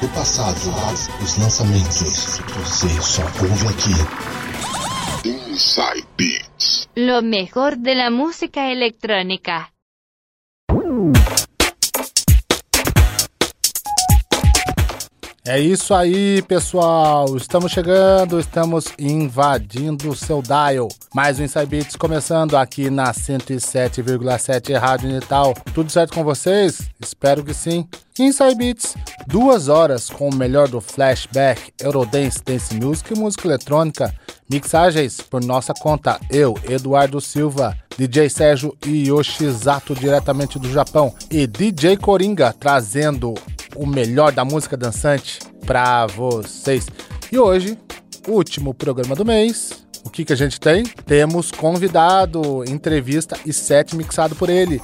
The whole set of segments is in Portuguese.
do passado, os lançamentos. Você só ouve aqui. Inside Beats. Lo mejor de la música electrónica. É isso aí, pessoal. Estamos chegando, estamos invadindo o seu dial. Mais um Inside Beats começando aqui na 107,7 Rádio Natal. Tudo certo com vocês? Espero que sim. Inside Beats, duas horas com o melhor do flashback, Eurodance, Dance Music e música eletrônica. Mixagens por nossa conta, eu, Eduardo Silva, DJ Sérgio Yoshizato diretamente do Japão e DJ Coringa trazendo o melhor da música dançante para vocês. E hoje, último programa do mês. O que, que a gente tem? Temos convidado, entrevista e set mixado por ele.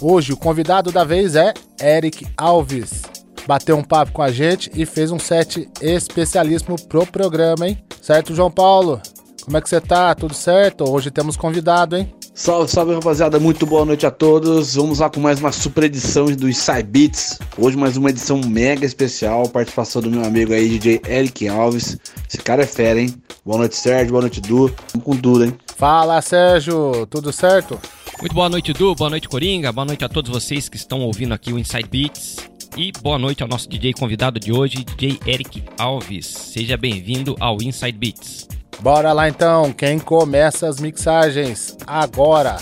Hoje o convidado da vez é Eric Alves. Bateu um papo com a gente e fez um set especialíssimo pro programa, hein? Certo, João Paulo? Como é que você tá? Tudo certo? Hoje temos convidado, hein? Salve, salve rapaziada, muito boa noite a todos. Vamos lá com mais uma super edição do Inside Beats. Hoje mais uma edição mega especial, participação do meu amigo aí, DJ Eric Alves. Esse cara é fera, hein? Boa noite, Sérgio, boa noite, Du. Vamos com tudo, hein? Fala, Sérgio, tudo certo? Muito boa noite, Du, boa noite, Coringa, boa noite a todos vocês que estão ouvindo aqui o Inside Beats. E boa noite ao nosso DJ convidado de hoje, DJ Eric Alves. Seja bem-vindo ao Inside Beats. Bora lá então, quem começa as mixagens agora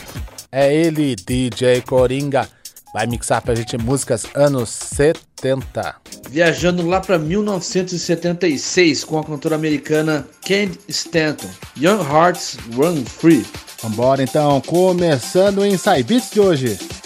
é ele, DJ Coringa. Vai mixar pra gente músicas anos 70. Viajando lá pra 1976 com a cantora americana Candy Stanton. Young Hearts Run Free. Vambora então, começando o Inside Beats de hoje.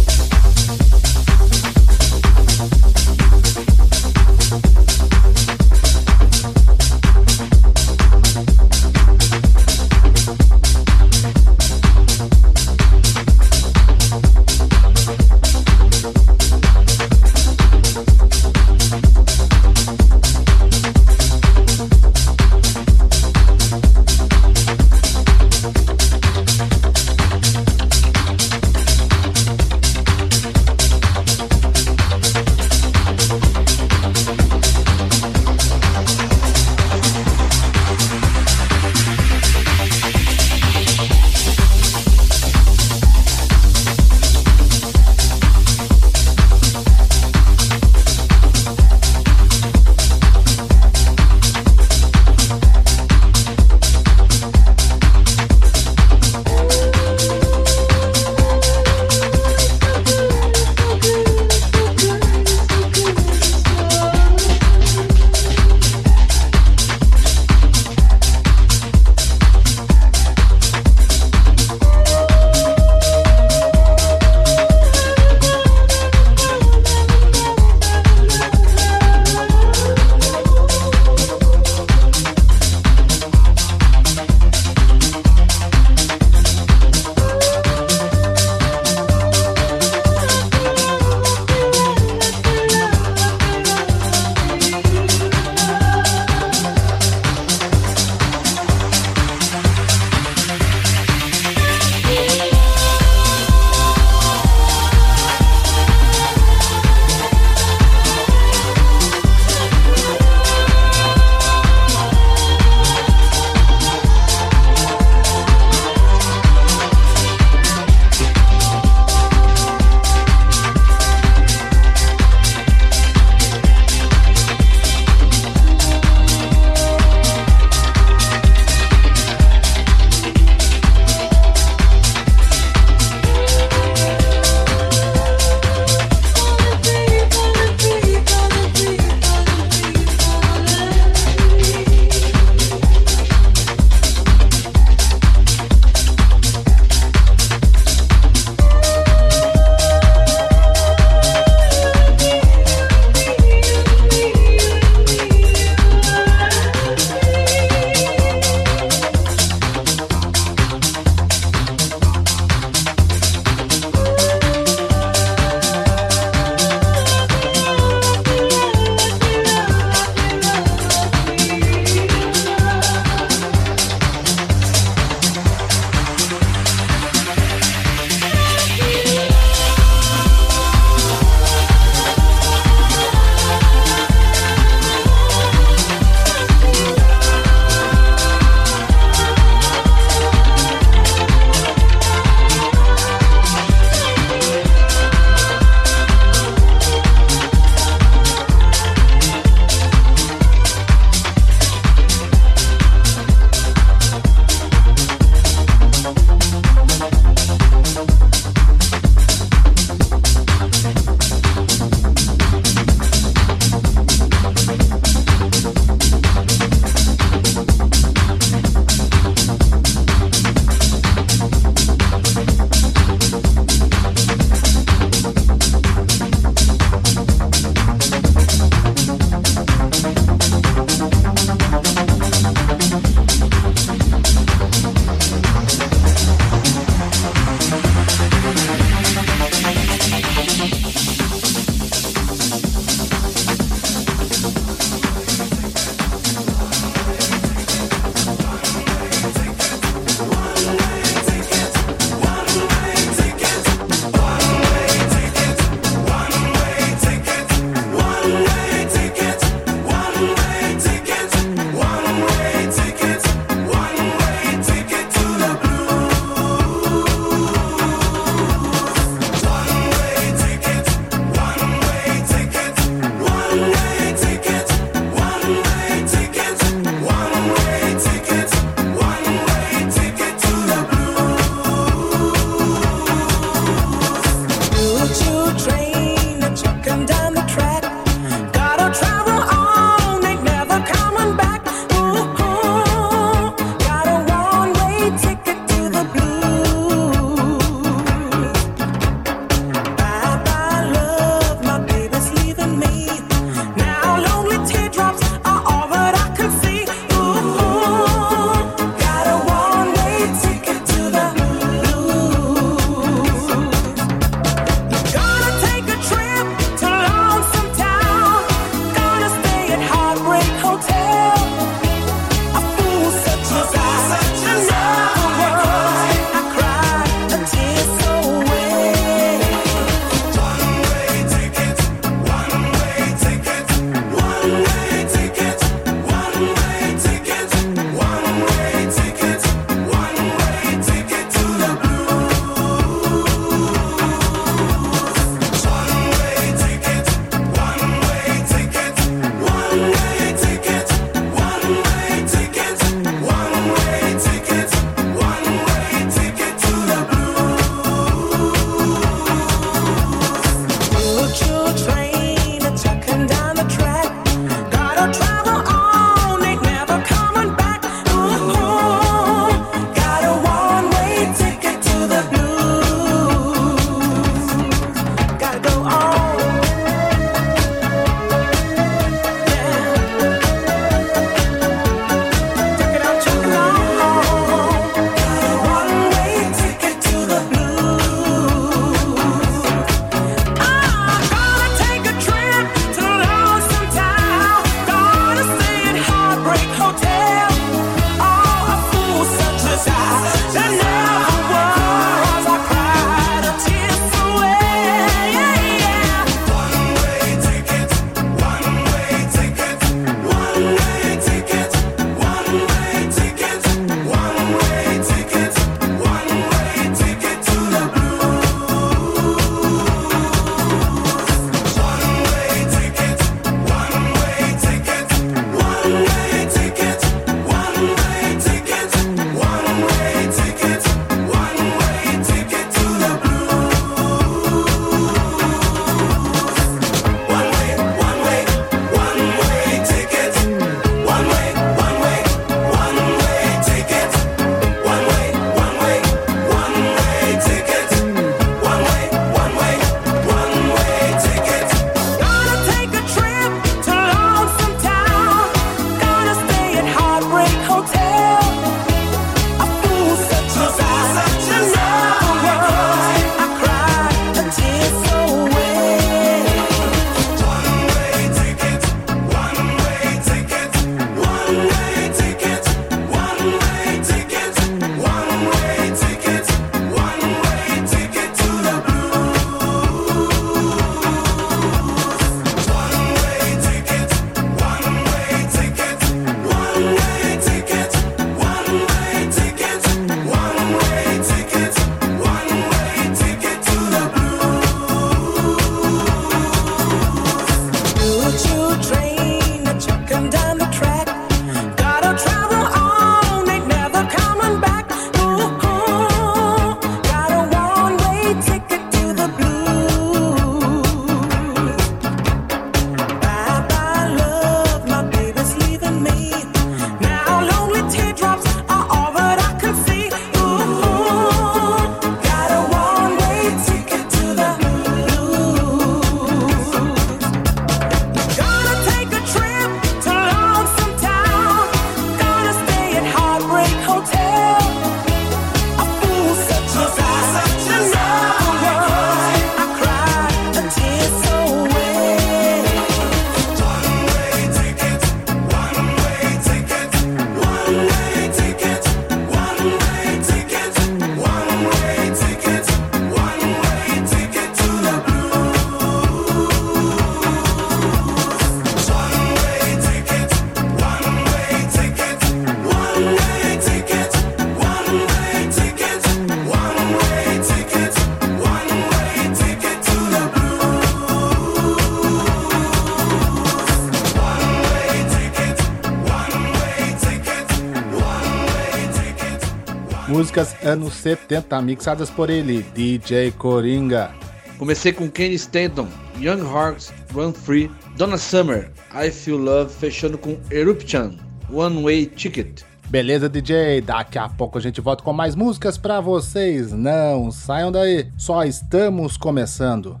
Músicas anos 70 mixadas por ele, DJ Coringa. Comecei com Kenny Stanton, Young Hearts, Run Free, Donna Summer, I Feel Love, fechando com Eruption, One Way Ticket. Beleza, DJ? Daqui a pouco a gente volta com mais músicas pra vocês. Não saiam daí, só estamos começando.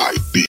Você está